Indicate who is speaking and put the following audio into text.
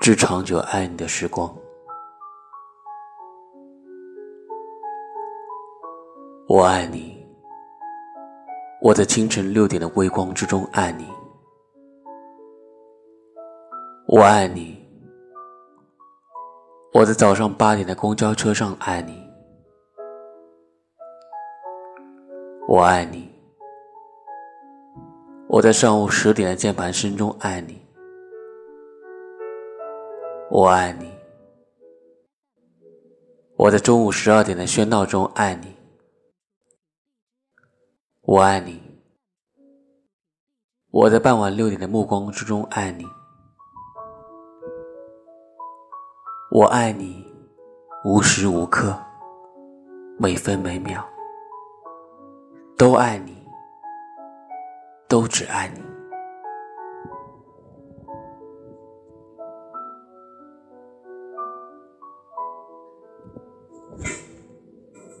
Speaker 1: 致长久爱你的时光。我爱你，我在清晨六点的微光之中爱你。我爱你，我在早上八点的公交车上爱你。我爱你，我在上午十点的键盘声中爱你。我爱你，我在中午十二点的喧闹中爱你。我爱你，我在傍晚六点的目光之中爱你。我爱你，无时无刻，每分每秒，都爱你，都只爱你。